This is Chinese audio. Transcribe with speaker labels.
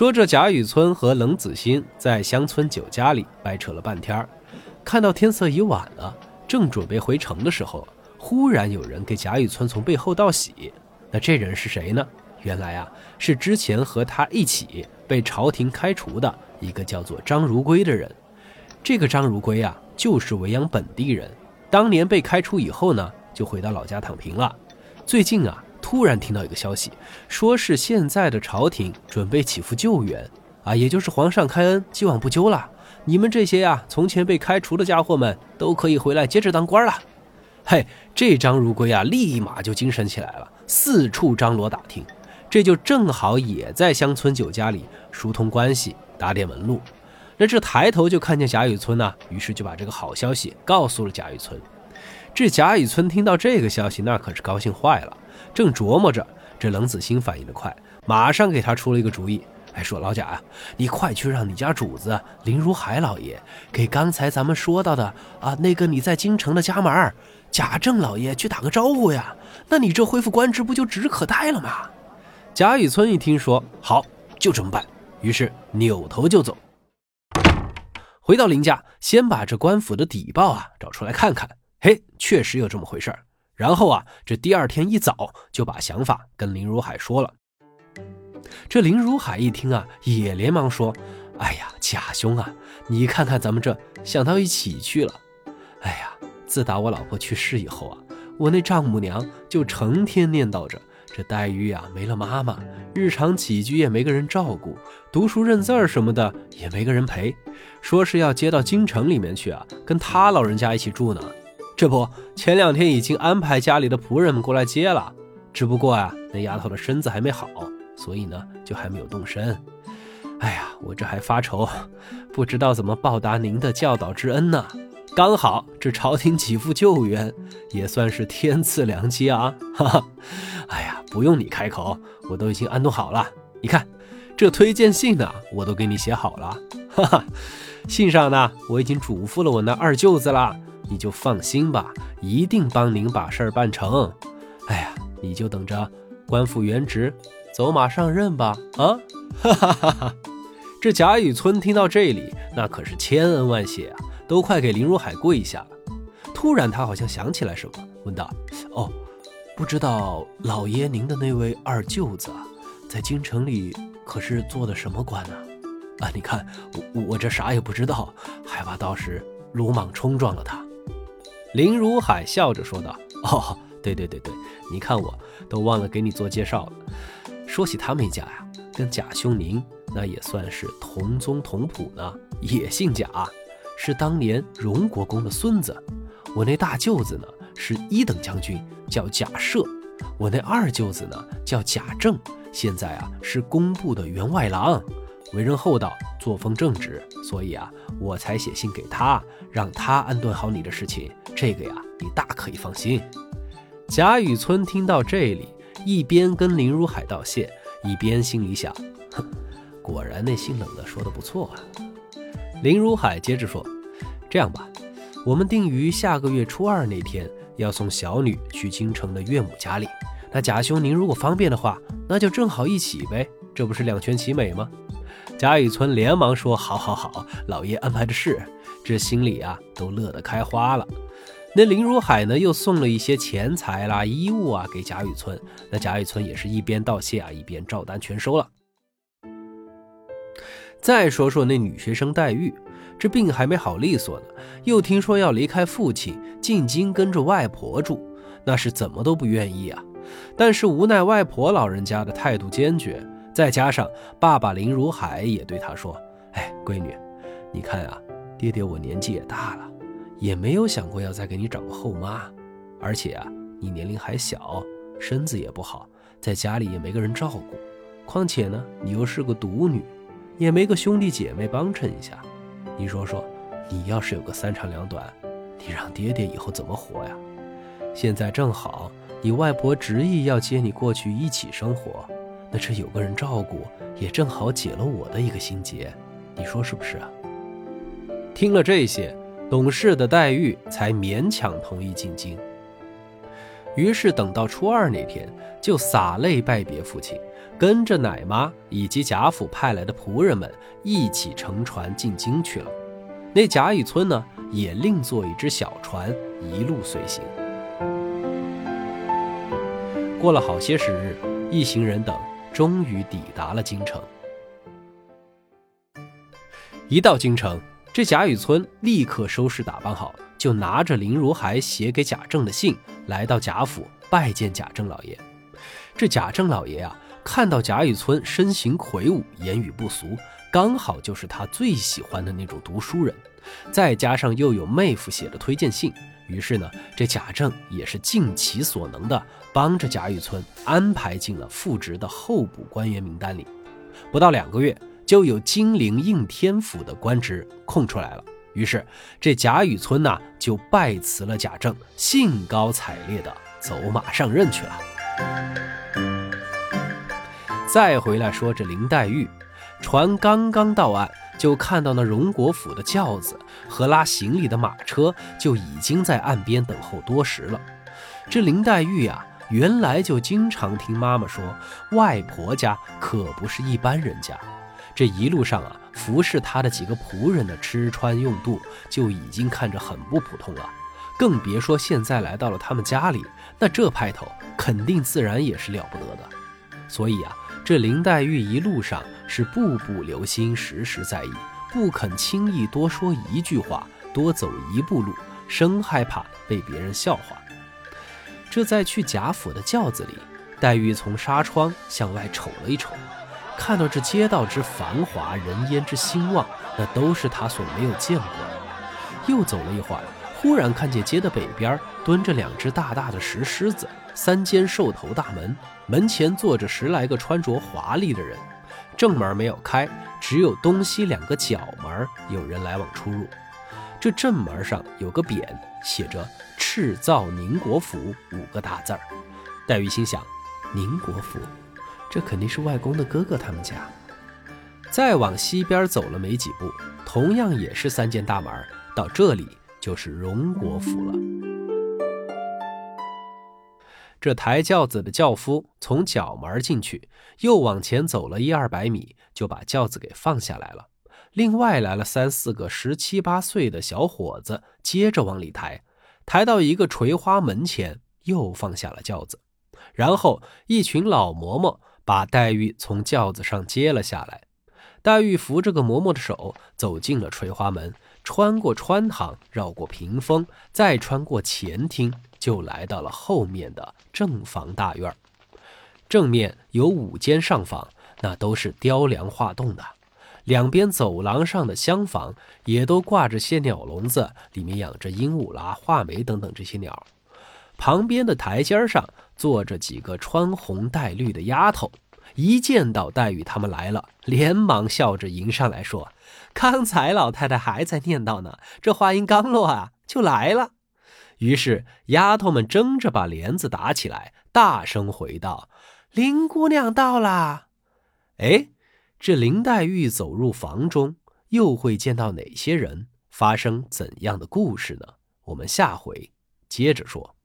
Speaker 1: 说这贾雨村和冷子兴在乡村酒家里掰扯了半天儿，看到天色已晚了，正准备回城的时候，忽然有人给贾雨村从背后道喜。那这人是谁呢？原来啊，是之前和他一起被朝廷开除的一个叫做张如圭的人。这个张如圭啊，就是维扬本地人，当年被开除以后呢，就回到老家躺平了。最近啊。突然听到一个消息，说是现在的朝廷准备起复救援，啊，也就是皇上开恩，既往不咎了。你们这些呀，从前被开除的家伙们，都可以回来接着当官了。嘿，这张如圭啊，立马就精神起来了，四处张罗打听，这就正好也在乡村酒家里疏通关系，打点门路。那这抬头就看见贾雨村呢，于是就把这个好消息告诉了贾雨村。这贾雨村听到这个消息，那可是高兴坏了。正琢磨着，这冷子兴反应的快，马上给他出了一个主意。还，说老贾啊，你快去让你家主子林如海老爷给刚才咱们说到的啊那个你在京城的家门贾政老爷去打个招呼呀。那你这恢复官职不就指日可待了吗？贾雨村一听说好，就这么办。于是扭头就走，回到林家，先把这官府的底报啊找出来看看。嘿，确实有这么回事儿。然后啊，这第二天一早就把想法跟林如海说了。这林如海一听啊，也连忙说：“哎呀，贾兄啊，你看看咱们这想到一起去了。哎呀，自打我老婆去世以后啊，我那丈母娘就成天念叨着这黛玉啊没了妈妈，日常起居也没个人照顾，读书认字儿什么的也没个人陪，说是要接到京城里面去啊，跟他老人家一起住呢。”这不，前两天已经安排家里的仆人们过来接了，只不过啊，那丫头的身子还没好，所以呢，就还没有动身。哎呀，我这还发愁，不知道怎么报答您的教导之恩呢。刚好这朝廷给付救援，也算是天赐良机啊！哈哈，哎呀，不用你开口，我都已经安顿好了。你看，这推荐信呢，我都给你写好了。哈哈，信上呢，我已经嘱咐了我那二舅子了。你就放心吧，一定帮您把事儿办成。哎呀，你就等着官复原职，走马上任吧！啊，哈哈哈哈！这贾雨村听到这里，那可是千恩万谢啊，都快给林如海跪下了。突然，他好像想起来什么，问道：“哦，不知道老爷您的那位二舅子，在京城里可是做的什么官呢？啊，你看我我这啥也不知道，害怕到时鲁莽冲撞了他。”林如海笑着说道：“哦，对对对对，你看我都忘了给你做介绍了。说起他们一家呀，跟贾兄您那也算是同宗同谱呢，也姓贾，是当年荣国公的孙子。我那大舅子呢是一等将军，叫贾赦；我那二舅子呢叫贾政，现在啊是工部的员外郎。”为人厚道，作风正直，所以啊，我才写信给他，让他安顿好你的事情。这个呀，你大可以放心。贾雨村听到这里，一边跟林如海道谢，一边心里想：哼，果然那姓冷的说的不错啊。林如海接着说：“这样吧，我们定于下个月初二那天要送小女去京城的岳母家里。那贾兄您如果方便的话，那就正好一起呗，这不是两全其美吗？”贾雨村连忙说：“好，好，好，老爷安排的事，这心里啊都乐得开花了。”那林如海呢，又送了一些钱财啦、衣物啊给贾雨村。那贾雨村也是一边道谢啊，一边照单全收了。再说说那女学生黛玉，这病还没好利索呢，又听说要离开父亲进京跟着外婆住，那是怎么都不愿意啊。但是无奈外婆老人家的态度坚决。再加上爸爸林如海也对他说：“哎，闺女，你看啊，爹爹我年纪也大了，也没有想过要再给你找个后妈。而且啊，你年龄还小，身子也不好，在家里也没个人照顾。况且呢，你又是个独女，也没个兄弟姐妹帮衬一下。你说说，你要是有个三长两短，你让爹爹以后怎么活呀？现在正好，你外婆执意要接你过去一起生活。”那这有个人照顾，也正好解了我的一个心结，你说是不是啊？听了这些，懂事的黛玉才勉强同意进京。于是等到初二那天，就洒泪拜别父亲，跟着奶妈以及贾府派来的仆人们一起乘船进京去了。那贾雨村呢，也另坐一只小船，一路随行。过了好些时日，一行人等终于抵达了京城。一到京城，这贾雨村立刻收拾打扮好，就拿着林如海写给贾政的信，来到贾府拜见贾政老爷。这贾政老爷啊，看到贾雨村身形魁梧，言语不俗。刚好就是他最喜欢的那种读书人，再加上又有妹夫写的推荐信，于是呢，这贾政也是尽其所能的帮着贾雨村安排进了复职的候补官员名单里。不到两个月，就有金陵应天府的官职空出来了。于是这贾雨村呐就拜辞了贾政，兴高采烈的走马上任去了。再回来说这林黛玉。船刚刚到岸，就看到那荣国府的轿子和拉行李的马车就已经在岸边等候多时了。这林黛玉呀，原来就经常听妈妈说，外婆家可不是一般人家。这一路上啊，服侍她的几个仆人的吃穿用度就已经看着很不普通了，更别说现在来到了他们家里，那这派头肯定自然也是了不得的。所以啊。这林黛玉一路上是步步留心，时时在意，不肯轻易多说一句话，多走一步路，生害怕被别人笑话。这在去贾府的轿子里，黛玉从纱窗向外瞅了一瞅，看到这街道之繁华，人烟之兴旺，那都是她所没有见过的。又走了一会儿，忽然看见街的北边蹲着两只大大的石狮子。三间兽头大门，门前坐着十来个穿着华丽的人，正门没有开，只有东西两个角门有人来往出入。这正门上有个匾，写着“赤灶宁国府”五个大字儿。黛玉心想：宁国府，这肯定是外公的哥哥他们家。再往西边走了没几步，同样也是三间大门，到这里就是荣国府了。这抬轿子的轿夫从角门进去，又往前走了一二百米，就把轿子给放下来了。另外来了三四个十七八岁的小伙子，接着往里抬，抬到一个垂花门前，又放下了轿子。然后一群老嬷嬷把黛玉从轿子上接了下来。黛玉扶着个嬷嬷的手，走进了垂花门，穿过穿堂，绕过屏风，再穿过前厅。就来到了后面的正房大院正面有五间上房，那都是雕梁画栋的。两边走廊上的厢房也都挂着些鸟笼子，里面养着鹦鹉啦、画眉等等这些鸟。旁边的台阶上坐着几个穿红戴绿的丫头，一见到黛玉他们来了，连忙笑着迎上来说：“刚才老太太还在念叨呢，这话音刚落啊，就来了。”于是，丫头们争着把帘子打起来，大声回道：“林姑娘到啦！”哎，这林黛玉走入房中，又会见到哪些人？发生怎样的故事呢？我们下回接着说。